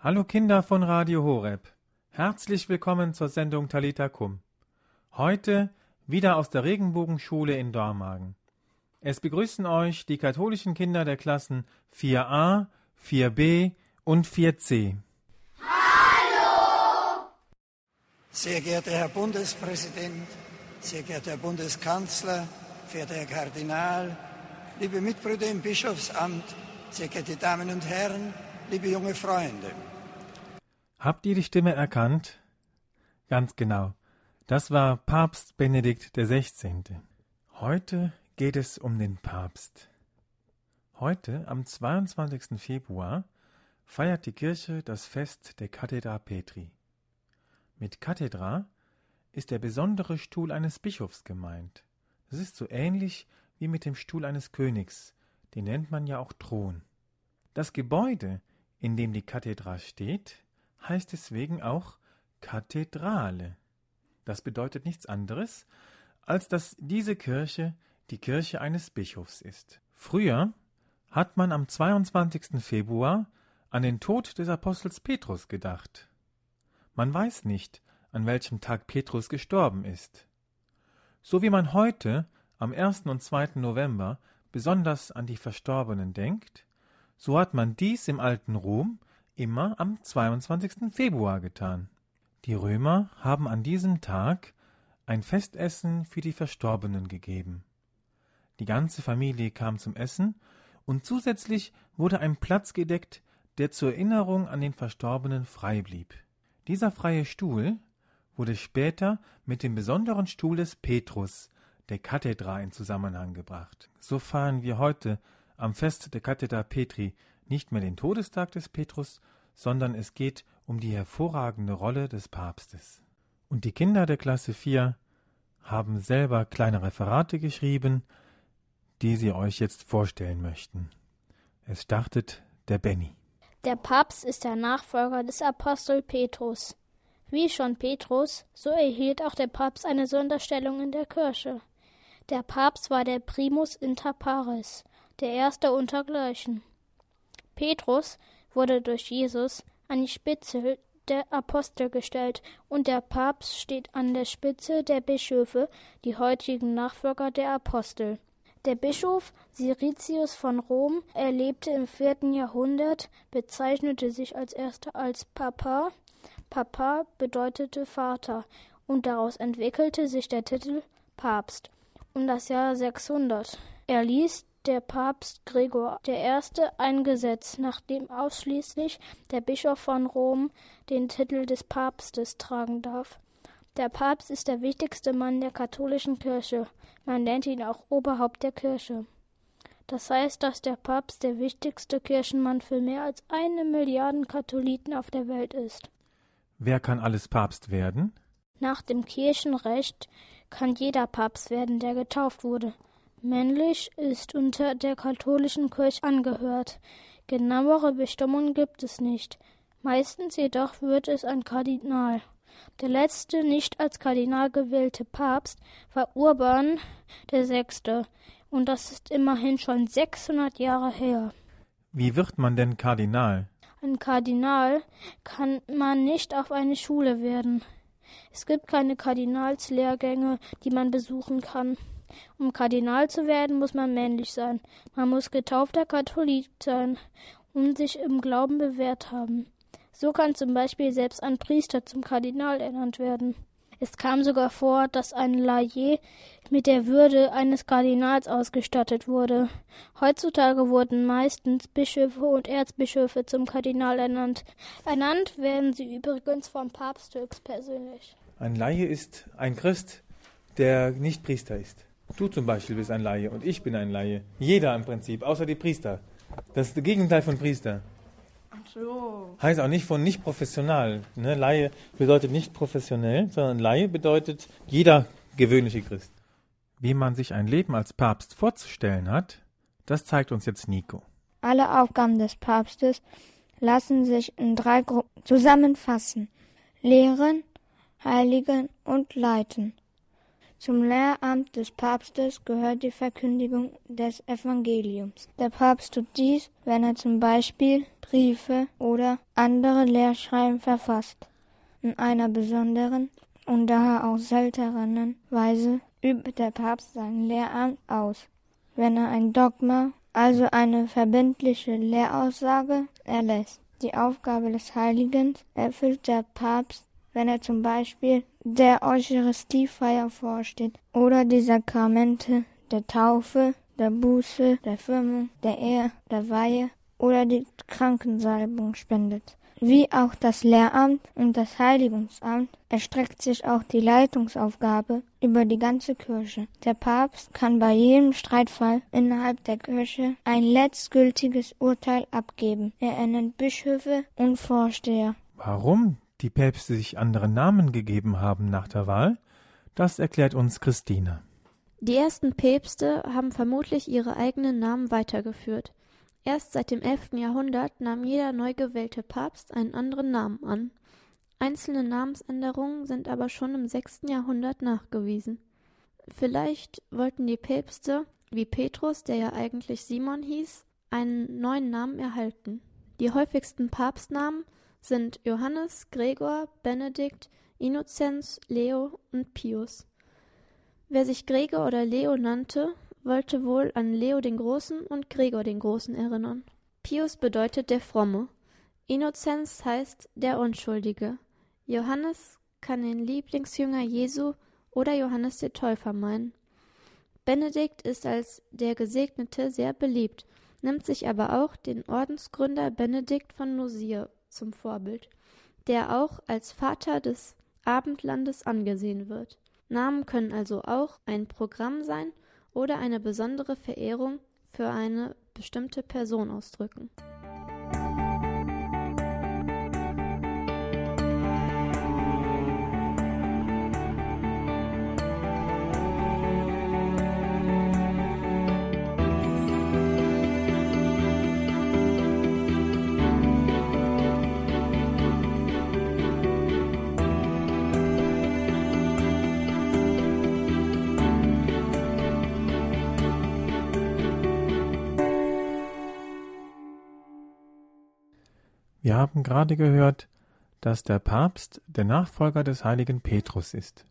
Hallo Kinder von Radio Horeb. Herzlich willkommen zur Sendung Talita Kum. Heute wieder aus der Regenbogenschule in Dormagen. Es begrüßen euch die katholischen Kinder der Klassen 4a, 4b und 4c. Hallo! Sehr geehrter Herr Bundespräsident, sehr geehrter Herr Bundeskanzler, verehrter Herr Kardinal, liebe Mitbrüder im Bischofsamt, sehr geehrte Damen und Herren, liebe junge Freunde. Habt ihr die Stimme erkannt? Ganz genau. Das war Papst Benedikt XVI. Heute geht es um den Papst. Heute, am 22. Februar, feiert die Kirche das Fest der Kathedra Petri. Mit Kathedra ist der besondere Stuhl eines Bischofs gemeint. Das ist so ähnlich wie mit dem Stuhl eines Königs, den nennt man ja auch Thron. Das Gebäude, in dem die Kathedra steht, heißt deswegen auch Kathedrale. Das bedeutet nichts anderes, als dass diese Kirche die Kirche eines Bischofs ist. Früher hat man am 22. Februar an den Tod des Apostels Petrus gedacht. Man weiß nicht, an welchem Tag Petrus gestorben ist. So wie man heute am 1. und 2. November besonders an die Verstorbenen denkt, so hat man dies im alten Rom immer am 22. Februar getan. Die Römer haben an diesem Tag ein Festessen für die Verstorbenen gegeben. Die ganze Familie kam zum Essen und zusätzlich wurde ein Platz gedeckt, der zur Erinnerung an den Verstorbenen frei blieb. Dieser freie Stuhl wurde später mit dem besonderen Stuhl des Petrus, der Kathedra, in Zusammenhang gebracht. So feiern wir heute am Fest der Kathedra Petri nicht mehr den Todestag des Petrus, sondern es geht um die hervorragende Rolle des Papstes. Und die Kinder der Klasse 4 haben selber kleine Referate geschrieben, die sie euch jetzt vorstellen möchten. Es startet der Benny. Der Papst ist der Nachfolger des Apostel Petrus. Wie schon Petrus, so erhielt auch der Papst eine Sonderstellung in der Kirche. Der Papst war der Primus inter pares, der Erste untergleichen. Petrus wurde durch Jesus an die Spitze der Apostel gestellt und der Papst steht an der Spitze der Bischöfe, die heutigen Nachfolger der Apostel. Der Bischof Siricius von Rom, er lebte im vierten Jahrhundert, bezeichnete sich als erster als Papa. Papa bedeutete Vater und daraus entwickelte sich der Titel Papst um das Jahr 600. Er ließ der Papst Gregor I. ein Gesetz, nach dem ausschließlich der Bischof von Rom den Titel des Papstes tragen darf. Der Papst ist der wichtigste Mann der katholischen Kirche. Man nennt ihn auch Oberhaupt der Kirche. Das heißt, dass der Papst der wichtigste Kirchenmann für mehr als eine Milliarde Katholiken auf der Welt ist. Wer kann alles Papst werden? Nach dem Kirchenrecht kann jeder Papst werden, der getauft wurde. Männlich ist unter der katholischen Kirche angehört. Genauere Bestimmungen gibt es nicht. Meistens jedoch wird es ein Kardinal. Der letzte nicht als Kardinal gewählte Papst war Urban VI. Und das ist immerhin schon 600 Jahre her. Wie wird man denn Kardinal? Ein Kardinal kann man nicht auf eine Schule werden. Es gibt keine Kardinalslehrgänge, die man besuchen kann. Um Kardinal zu werden, muss man männlich sein. Man muss getaufter Katholik sein und sich im Glauben bewährt haben. So kann zum Beispiel selbst ein Priester zum Kardinal ernannt werden. Es kam sogar vor, dass ein Laie mit der Würde eines Kardinals ausgestattet wurde. Heutzutage wurden meistens Bischöfe und Erzbischöfe zum Kardinal ernannt. Ernannt werden sie übrigens vom Papst höchstpersönlich. Ein Laie ist ein Christ, der nicht Priester ist. Du zum Beispiel bist ein Laie und ich bin ein Laie. Jeder im Prinzip, außer die Priester. Das ist das Gegenteil von Priester. Ach so. Heißt auch nicht von nicht professional. Ne? Laie bedeutet nicht professionell, sondern Laie bedeutet jeder gewöhnliche Christ. Wie man sich ein Leben als Papst vorzustellen hat, das zeigt uns jetzt Nico. Alle Aufgaben des Papstes lassen sich in drei Gruppen zusammenfassen. Lehren, Heiligen und Leiten. Zum Lehramt des Papstes gehört die Verkündigung des Evangeliums. Der Papst tut dies, wenn er zum Beispiel Briefe oder andere Lehrschreiben verfasst. In einer besonderen und daher auch seltenen Weise übt der Papst sein Lehramt aus. Wenn er ein Dogma, also eine verbindliche Lehraussage, erlässt. Die Aufgabe des Heiligen erfüllt der Papst, wenn er zum Beispiel der Eucharistiefeier vorsteht oder die Sakramente der Taufe, der Buße, der Firmung, der Ehe, der Weihe oder die Krankensalbung spendet. Wie auch das Lehramt und das Heiligungsamt erstreckt sich auch die Leitungsaufgabe über die ganze Kirche. Der Papst kann bei jedem Streitfall innerhalb der Kirche ein letztgültiges Urteil abgeben. Er ernennt Bischöfe und Vorsteher. Warum die Päpste sich andere Namen gegeben haben nach der Wahl, das erklärt uns Christine. Die ersten Päpste haben vermutlich ihre eigenen Namen weitergeführt. Erst seit dem 11. Jahrhundert nahm jeder neu gewählte Papst einen anderen Namen an. Einzelne Namensänderungen sind aber schon im 6. Jahrhundert nachgewiesen. Vielleicht wollten die Päpste, wie Petrus, der ja eigentlich Simon hieß, einen neuen Namen erhalten. Die häufigsten Papstnamen sind Johannes, Gregor, Benedikt, Innozenz, Leo und Pius. Wer sich Gregor oder Leo nannte, wollte wohl an Leo den Großen und Gregor den Großen erinnern. Pius bedeutet der Fromme. Innozenz heißt der Unschuldige. Johannes kann den Lieblingsjünger Jesu oder Johannes der Täufer meinen. Benedikt ist als der Gesegnete sehr beliebt, nimmt sich aber auch den Ordensgründer Benedikt von Nursia zum Vorbild, der auch als Vater des Abendlandes angesehen wird. Namen können also auch ein Programm sein oder eine besondere Verehrung für eine bestimmte Person ausdrücken. Wir haben gerade gehört, dass der Papst der Nachfolger des heiligen Petrus ist.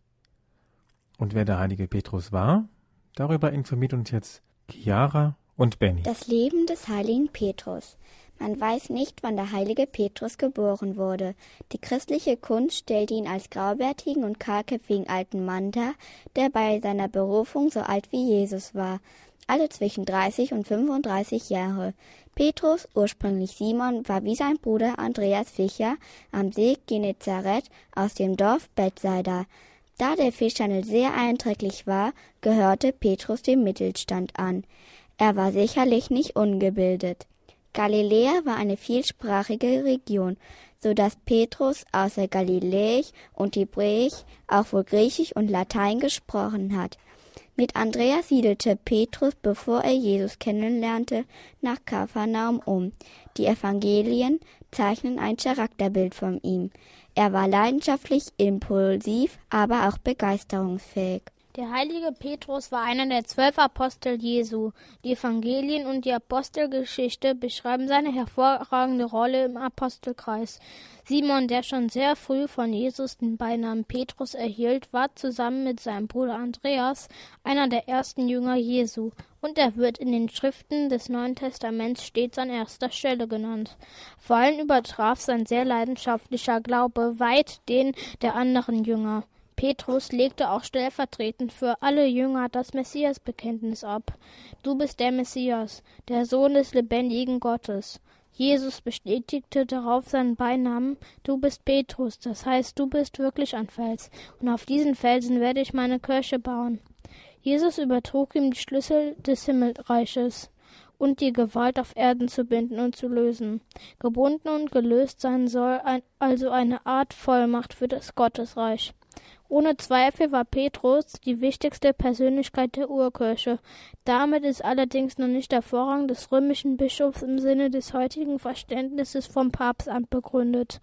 Und wer der heilige Petrus war, darüber informiert uns jetzt Chiara und Benny. Das Leben des heiligen Petrus. Man weiß nicht, wann der heilige Petrus geboren wurde. Die christliche Kunst stellt ihn als graubärtigen und kahlköpfigen alten Mann dar, der bei seiner Berufung so alt wie Jesus war alle zwischen 30 und 35 Jahre. Petrus, ursprünglich Simon, war wie sein Bruder Andreas Fischer am See Genezareth aus dem Dorf Bethsaida. Da der Fischhandel sehr einträglich war, gehörte Petrus dem Mittelstand an. Er war sicherlich nicht ungebildet. Galiläa war eine vielsprachige Region, so dass Petrus außer Galiläisch und Hebräisch auch wohl Griechisch und Latein gesprochen hat. Mit Andreas siedelte Petrus, bevor er Jesus kennenlernte, nach Kapharnaum um. Die Evangelien zeichnen ein Charakterbild von ihm. Er war leidenschaftlich, impulsiv, aber auch begeisterungsfähig. Der heilige Petrus war einer der zwölf Apostel Jesu. Die Evangelien und die Apostelgeschichte beschreiben seine hervorragende Rolle im Apostelkreis. Simon, der schon sehr früh von Jesus den Beinamen Petrus erhielt, war zusammen mit seinem Bruder Andreas einer der ersten Jünger Jesu, und er wird in den Schriften des Neuen Testaments stets an erster Stelle genannt. Vor allem übertraf sein sehr leidenschaftlicher Glaube weit den der anderen Jünger. Petrus legte auch stellvertretend für alle Jünger das Messiasbekenntnis ab. Du bist der Messias, der Sohn des lebendigen Gottes. Jesus bestätigte darauf seinen Beinamen, du bist Petrus, das heißt, du bist wirklich ein Fels, und auf diesen Felsen werde ich meine Kirche bauen. Jesus übertrug ihm die Schlüssel des Himmelreiches und die Gewalt auf Erden zu binden und zu lösen. Gebunden und gelöst sein soll ein, also eine Art Vollmacht für das Gottesreich. Ohne Zweifel war Petrus die wichtigste Persönlichkeit der Urkirche. Damit ist allerdings noch nicht der Vorrang des römischen Bischofs im Sinne des heutigen Verständnisses vom Papstamt begründet.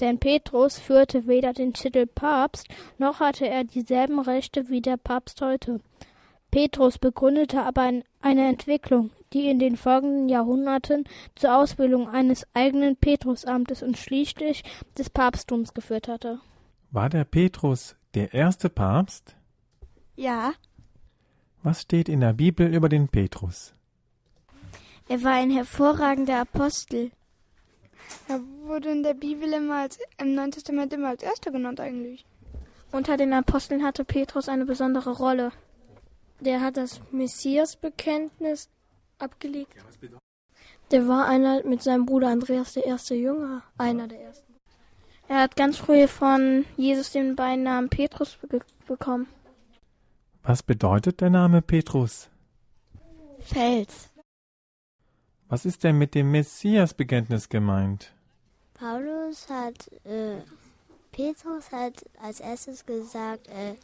Denn Petrus führte weder den Titel Papst, noch hatte er dieselben Rechte wie der Papst heute. Petrus begründete aber eine Entwicklung, die in den folgenden Jahrhunderten zur Ausbildung eines eigenen Petrusamtes und schließlich des Papsttums geführt hatte. War der Petrus der erste Papst? Ja. Was steht in der Bibel über den Petrus? Er war ein hervorragender Apostel. Er wurde in der Bibel immer als, im Neuen Testament immer als Erster genannt eigentlich. Unter den Aposteln hatte Petrus eine besondere Rolle. Der hat das Messiasbekenntnis abgelegt. Der war einer mit seinem Bruder Andreas der erste Jünger, einer der ersten. Er hat ganz früh von Jesus den Beinamen Petrus be bekommen. Was bedeutet der Name Petrus? Fels. Was ist denn mit dem Messiasbekenntnis gemeint? Paulus hat, äh, Petrus hat als erstes gesagt, äh,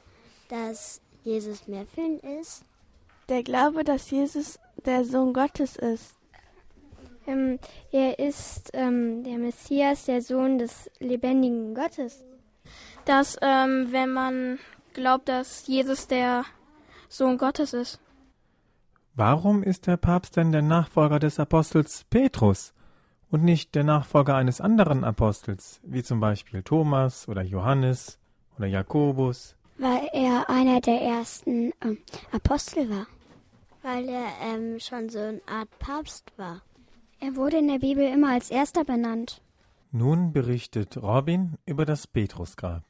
dass Jesus mehr für ihn ist. Der Glaube, dass Jesus der Sohn Gottes ist. Ähm, er ist ähm, der Messias, der Sohn des lebendigen Gottes. Dass, ähm, wenn man glaubt, dass Jesus der Sohn Gottes ist. Warum ist der Papst denn der Nachfolger des Apostels Petrus und nicht der Nachfolger eines anderen Apostels, wie zum Beispiel Thomas oder Johannes oder Jakobus? Weil er einer der ersten ähm, Apostel war. Weil er ähm, schon so eine Art Papst war. Er wurde in der Bibel immer als erster benannt. Nun berichtet Robin über das Petrusgrab.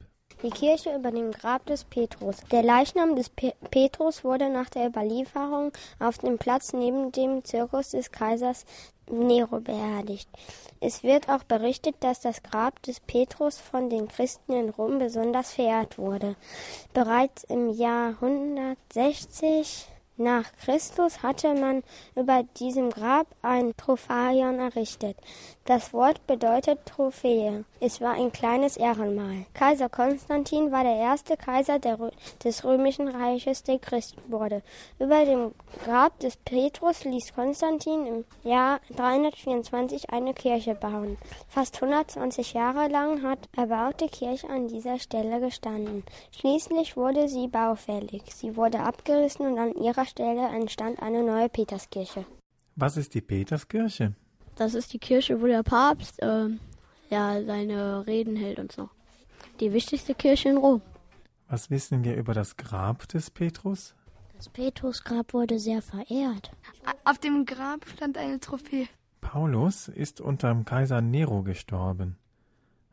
Die Kirche über dem Grab des Petrus. Der Leichnam des Pe Petrus wurde nach der Überlieferung auf dem Platz neben dem Zirkus des Kaisers Nero beerdigt. Es wird auch berichtet, dass das Grab des Petrus von den Christen in Rom besonders verehrt wurde. Bereits im Jahr 160 nach Christus hatte man über diesem Grab ein Trophaion errichtet. Das Wort bedeutet Trophäe. Es war ein kleines Ehrenmal. Kaiser Konstantin war der erste Kaiser der, des römischen Reiches, der Christ wurde. Über dem Grab des Petrus ließ Konstantin im Jahr 324 eine Kirche bauen. Fast 120 Jahre lang hat erbaute Kirche an dieser Stelle gestanden. Schließlich wurde sie baufällig. Sie wurde abgerissen und an ihrer Stelle entstand eine neue Peterskirche. Was ist die Peterskirche? Das ist die Kirche, wo der Papst äh, ja seine Reden hält und so. Die wichtigste Kirche in Rom. Was wissen wir über das Grab des Petrus? Das Petrusgrab wurde sehr verehrt. Auf dem Grab stand eine Trophäe. Paulus ist unter dem Kaiser Nero gestorben.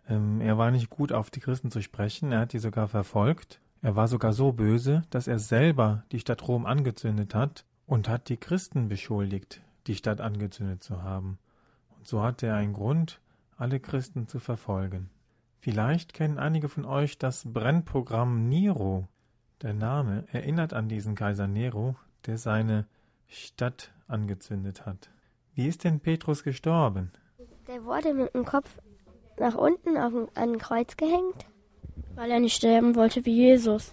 Ähm, er war nicht gut auf die Christen zu sprechen, er hat die sogar verfolgt. Er war sogar so böse, dass er selber die Stadt Rom angezündet hat und hat die Christen beschuldigt, die Stadt angezündet zu haben. Und so hatte er einen Grund, alle Christen zu verfolgen. Vielleicht kennen einige von euch das Brennprogramm Nero. Der Name erinnert an diesen Kaiser Nero, der seine Stadt angezündet hat. Wie ist denn Petrus gestorben? Der wurde mit dem Kopf nach unten auf ein, Kreuz gehängt. Weil er nicht sterben wollte wie Jesus.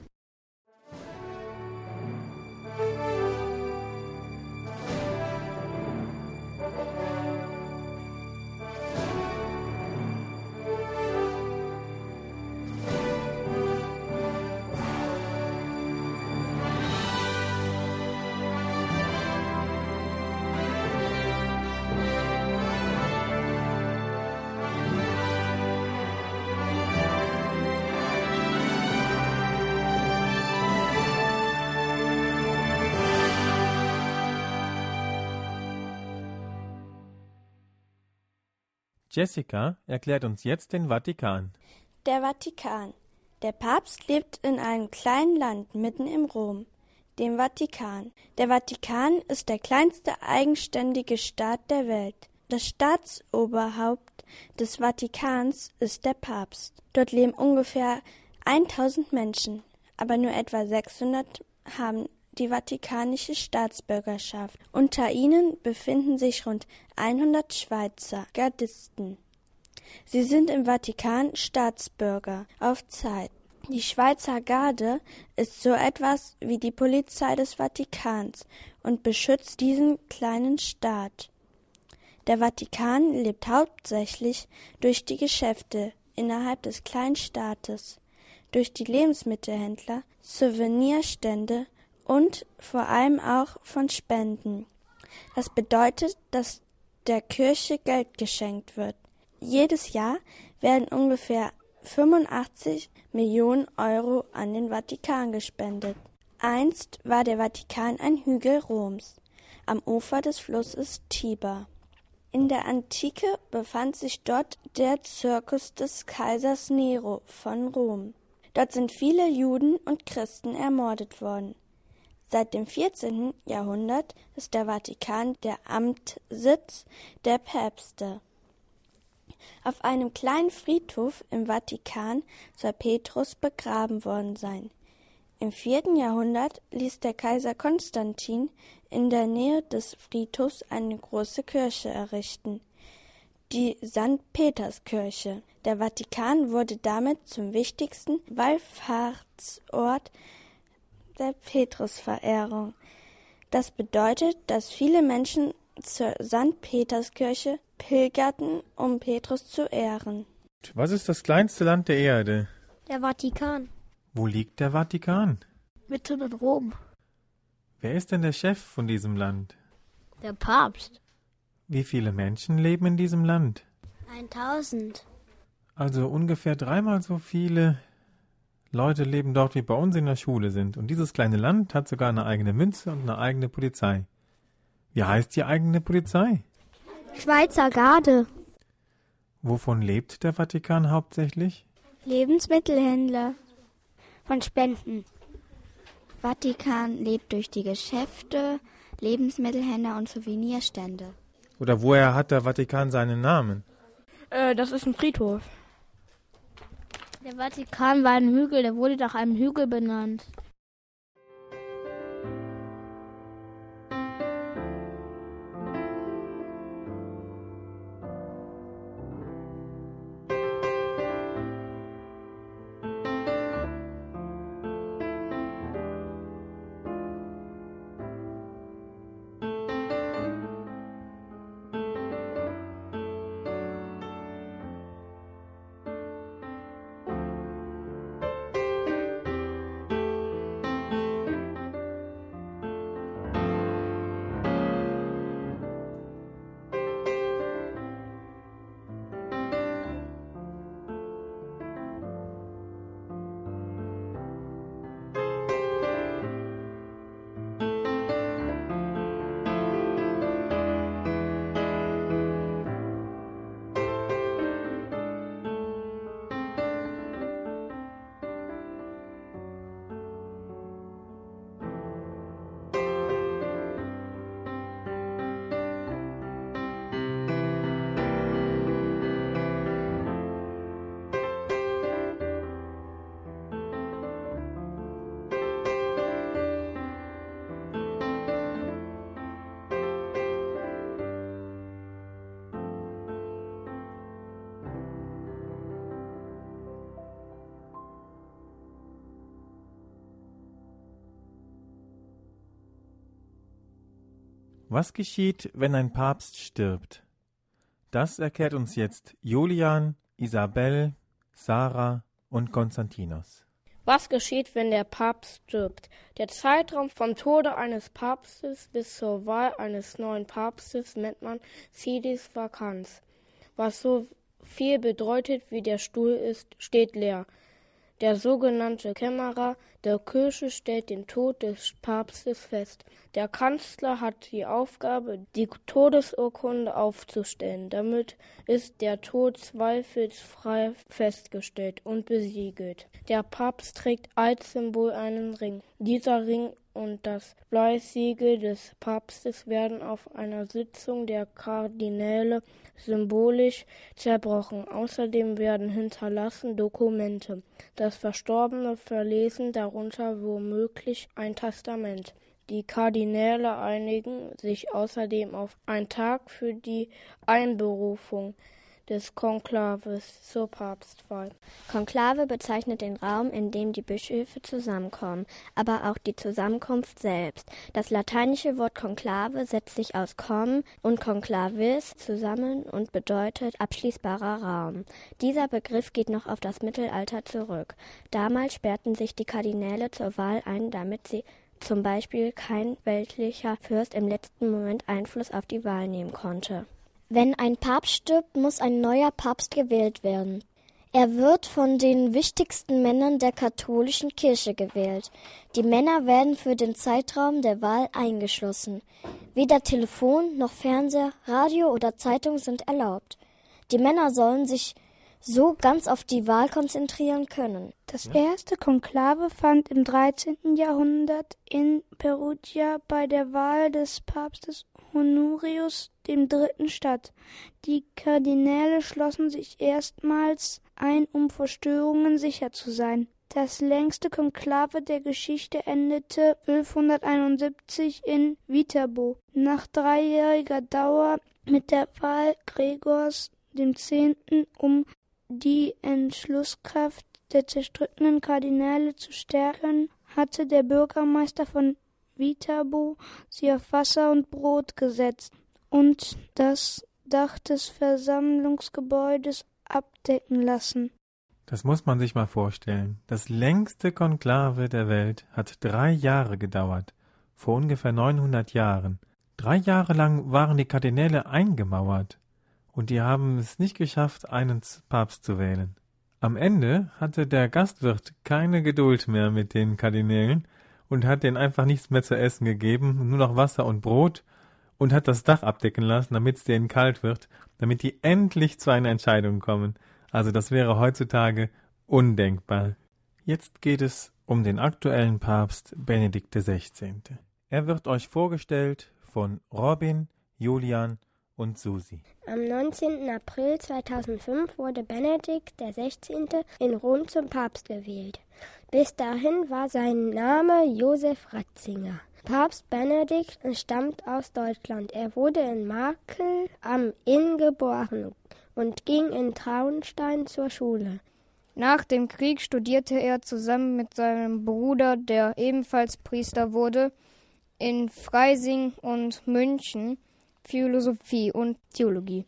Jessica erklärt uns jetzt den Vatikan. Der Vatikan. Der Papst lebt in einem kleinen Land mitten im Rom, dem Vatikan. Der Vatikan ist der kleinste eigenständige Staat der Welt. Das Staatsoberhaupt des Vatikans ist der Papst. Dort leben ungefähr 1000 Menschen, aber nur etwa 600 haben die vatikanische Staatsbürgerschaft. Unter ihnen befinden sich rund 100 Schweizer Gardisten. Sie sind im Vatikan Staatsbürger auf Zeit. Die Schweizer Garde ist so etwas wie die Polizei des Vatikans und beschützt diesen kleinen Staat. Der Vatikan lebt hauptsächlich durch die Geschäfte innerhalb des kleinen Staates, durch die Lebensmittelhändler, Souvenirstände und vor allem auch von Spenden. Das bedeutet, dass der Kirche Geld geschenkt wird. Jedes Jahr werden ungefähr 85 Millionen Euro an den Vatikan gespendet. Einst war der Vatikan ein Hügel Roms am Ufer des Flusses Tiber. In der Antike befand sich dort der Zirkus des Kaisers Nero von Rom. Dort sind viele Juden und Christen ermordet worden. Seit dem 14. Jahrhundert ist der Vatikan der Amtssitz der Päpste. Auf einem kleinen Friedhof im Vatikan soll Petrus begraben worden sein. Im vierten Jahrhundert ließ der Kaiser Konstantin in der Nähe des Friedhofs eine große Kirche errichten, die St. Peterskirche. Der Vatikan wurde damit zum wichtigsten Wallfahrtsort der Petrusverehrung. Das bedeutet, dass viele Menschen zur St. Peterskirche pilgerten, um Petrus zu ehren. Was ist das kleinste Land der Erde? Der Vatikan. Wo liegt der Vatikan? Mitten in Rom. Wer ist denn der Chef von diesem Land? Der Papst. Wie viele Menschen leben in diesem Land? 1000. Also ungefähr dreimal so viele Leute leben dort, wie bei uns in der Schule sind. Und dieses kleine Land hat sogar eine eigene Münze und eine eigene Polizei. Wie heißt die eigene Polizei? Schweizer Garde. Wovon lebt der Vatikan hauptsächlich? Lebensmittelhändler. Von Spenden. Vatikan lebt durch die Geschäfte, Lebensmittelhändler und Souvenirstände. Oder woher hat der Vatikan seinen Namen? Äh, das ist ein Friedhof. Der Vatikan war ein Hügel, der wurde nach einem Hügel benannt. Was geschieht, wenn ein Papst stirbt? Das erklärt uns jetzt Julian, Isabel, Sarah und Konstantinos. Was geschieht, wenn der Papst stirbt? Der Zeitraum vom Tode eines Papstes bis zur Wahl eines neuen Papstes nennt man Sidis Vacanz. Was so viel bedeutet wie der Stuhl ist, steht leer. Der sogenannte Kämmerer der Kirche stellt den Tod des Papstes fest. Der Kanzler hat die Aufgabe, die Todesurkunde aufzustellen. Damit ist der Tod zweifelsfrei festgestellt und besiegelt. Der Papst trägt als Symbol einen Ring. Dieser Ring und das Bleichsiegel des Papstes werden auf einer Sitzung der Kardinäle symbolisch zerbrochen. Außerdem werden hinterlassen Dokumente. Das Verstorbene verlesen darunter womöglich ein Testament. Die Kardinäle einigen sich außerdem auf einen Tag für die Einberufung des Konklaves zur Papstwahl. Konklave bezeichnet den Raum, in dem die Bischöfe zusammenkommen, aber auch die Zusammenkunft selbst. Das lateinische Wort Konklave setzt sich aus com und conclavis zusammen und bedeutet abschließbarer Raum. Dieser Begriff geht noch auf das Mittelalter zurück. Damals sperrten sich die Kardinäle zur Wahl ein, damit sie zum Beispiel kein weltlicher Fürst im letzten Moment Einfluss auf die Wahl nehmen konnte. Wenn ein Papst stirbt, muss ein neuer Papst gewählt werden. Er wird von den wichtigsten Männern der katholischen Kirche gewählt. Die Männer werden für den Zeitraum der Wahl eingeschlossen. Weder Telefon noch Fernseher, Radio oder Zeitung sind erlaubt. Die Männer sollen sich so ganz auf die Wahl konzentrieren können. Das erste Konklave fand im 13. Jahrhundert in Perugia bei der Wahl des Papstes Honorius III. statt. Die Kardinäle schlossen sich erstmals ein, um vor Störungen sicher zu sein. Das längste Konklave der Geschichte endete 1271 in Viterbo. Nach dreijähriger Dauer mit der Wahl Gregors X., um die Entschlusskraft der zerstrittenen Kardinäle zu stärken, hatte der Bürgermeister von Viterbo sie auf Wasser und Brot gesetzt und das Dach des Versammlungsgebäudes abdecken lassen. Das muss man sich mal vorstellen. Das längste Konklave der Welt hat drei Jahre gedauert, vor ungefähr 900 Jahren. Drei Jahre lang waren die Kardinäle eingemauert und die haben es nicht geschafft, einen Papst zu wählen. Am Ende hatte der Gastwirt keine Geduld mehr mit den Kardinälen und hat denen einfach nichts mehr zu essen gegeben, nur noch Wasser und Brot und hat das Dach abdecken lassen, damit es denen kalt wird, damit die endlich zu einer Entscheidung kommen. Also das wäre heutzutage undenkbar. Jetzt geht es um den aktuellen Papst Benedikt XVI. Er wird euch vorgestellt von Robin, Julian und Susi. Am 19. April 2005 wurde Benedikt XVI. in Rom zum Papst gewählt. Bis dahin war sein Name Josef Ratzinger. Papst Benedikt stammt aus Deutschland. Er wurde in Markel am Inn geboren und ging in Traunstein zur Schule. Nach dem Krieg studierte er zusammen mit seinem Bruder, der ebenfalls Priester wurde, in Freising und München Philosophie und Theologie.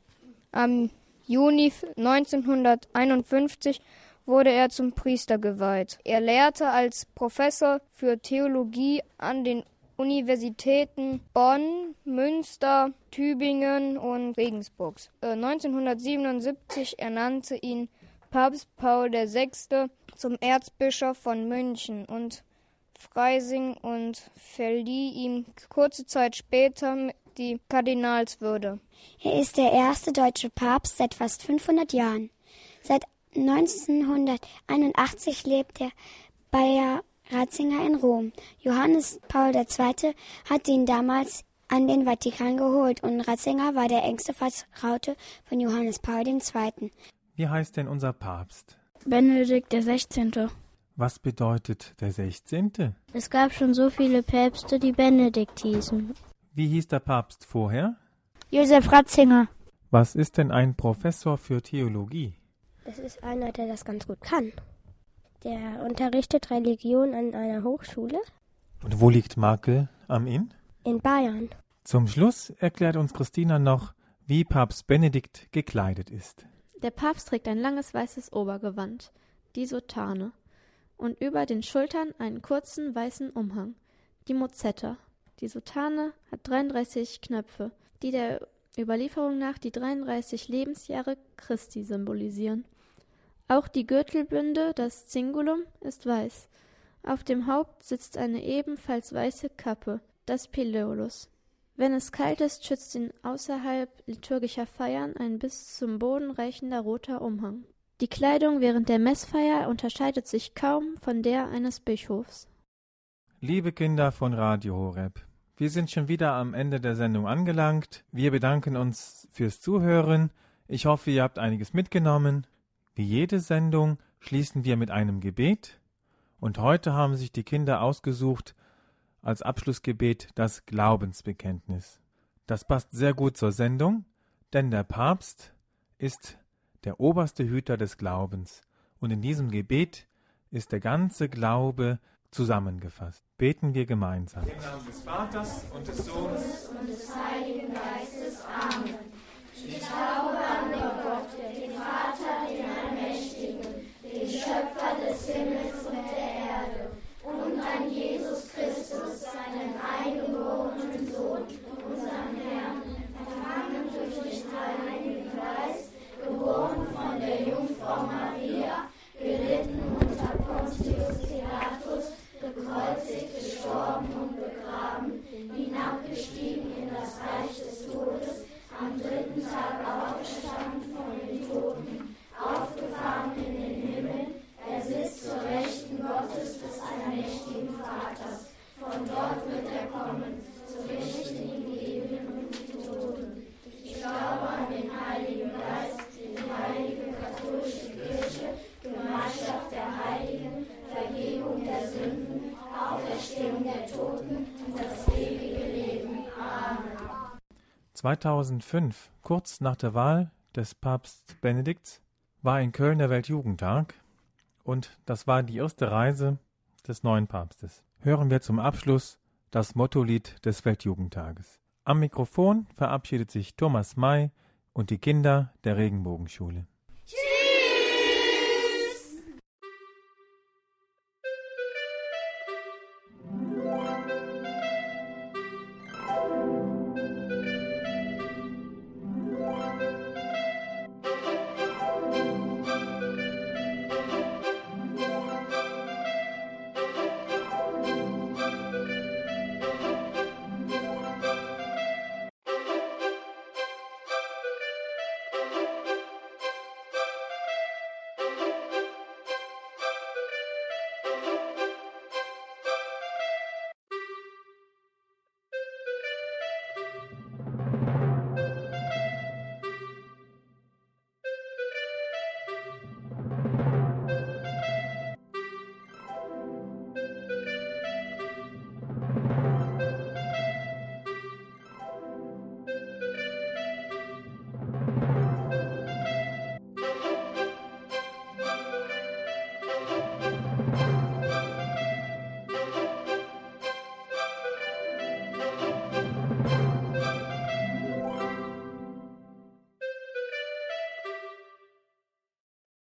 Am Juni 1951 wurde er zum Priester geweiht. Er lehrte als Professor für Theologie an den Universitäten Bonn, Münster, Tübingen und Regensburg. 1977 äh, ernannte ihn Papst Paul VI. zum Erzbischof von München und Freising und verlieh ihm kurze Zeit später die Kardinalswürde. Er ist der erste deutsche Papst seit fast 500 Jahren. Seit 1981 lebt er bei Ratzinger in Rom. Johannes Paul II. hat ihn damals an den Vatikan geholt und Ratzinger war der engste Vertraute von Johannes Paul II. Wie heißt denn unser Papst? Benedikt XVI. Was bedeutet der 16.? Es gab schon so viele Päpste, die Benedikt hießen. Wie hieß der Papst vorher? Josef Ratzinger. Was ist denn ein Professor für Theologie? Das ist einer, der das ganz gut kann. Der unterrichtet Religion an einer Hochschule. Und wo liegt Markel am Inn? In Bayern. Zum Schluss erklärt uns Christina noch, wie Papst Benedikt gekleidet ist. Der Papst trägt ein langes weißes Obergewand, die Sotane, und über den Schultern einen kurzen weißen Umhang, die Mozetta. Die Sotane hat 33 Knöpfe, die der Überlieferung nach die 33 Lebensjahre Christi symbolisieren. Auch die Gürtelbünde, das Zingulum, ist weiß. Auf dem Haupt sitzt eine ebenfalls weiße Kappe, das Pileolus. Wenn es kalt ist, schützt ihn außerhalb liturgischer Feiern ein bis zum Boden reichender roter Umhang. Die Kleidung während der Messfeier unterscheidet sich kaum von der eines Bischofs. Liebe Kinder von Radio Horeb, wir sind schon wieder am Ende der Sendung angelangt. Wir bedanken uns fürs Zuhören. Ich hoffe, ihr habt einiges mitgenommen. Wie jede Sendung schließen wir mit einem Gebet. Und heute haben sich die Kinder ausgesucht als Abschlussgebet das Glaubensbekenntnis. Das passt sehr gut zur Sendung, denn der Papst ist der oberste Hüter des Glaubens. Und in diesem Gebet ist der ganze Glaube zusammengefasst. Beten wir gemeinsam. Im Namen des Vaters und des Sohnes und des Heiligen Geistes. Amen. Ich glaube an 2005, kurz nach der Wahl des Papst Benedikts, war in Köln der Weltjugendtag und das war die erste Reise des neuen Papstes. Hören wir zum Abschluss das Mottolied des Weltjugendtages. Am Mikrofon verabschiedet sich Thomas May und die Kinder der Regenbogenschule.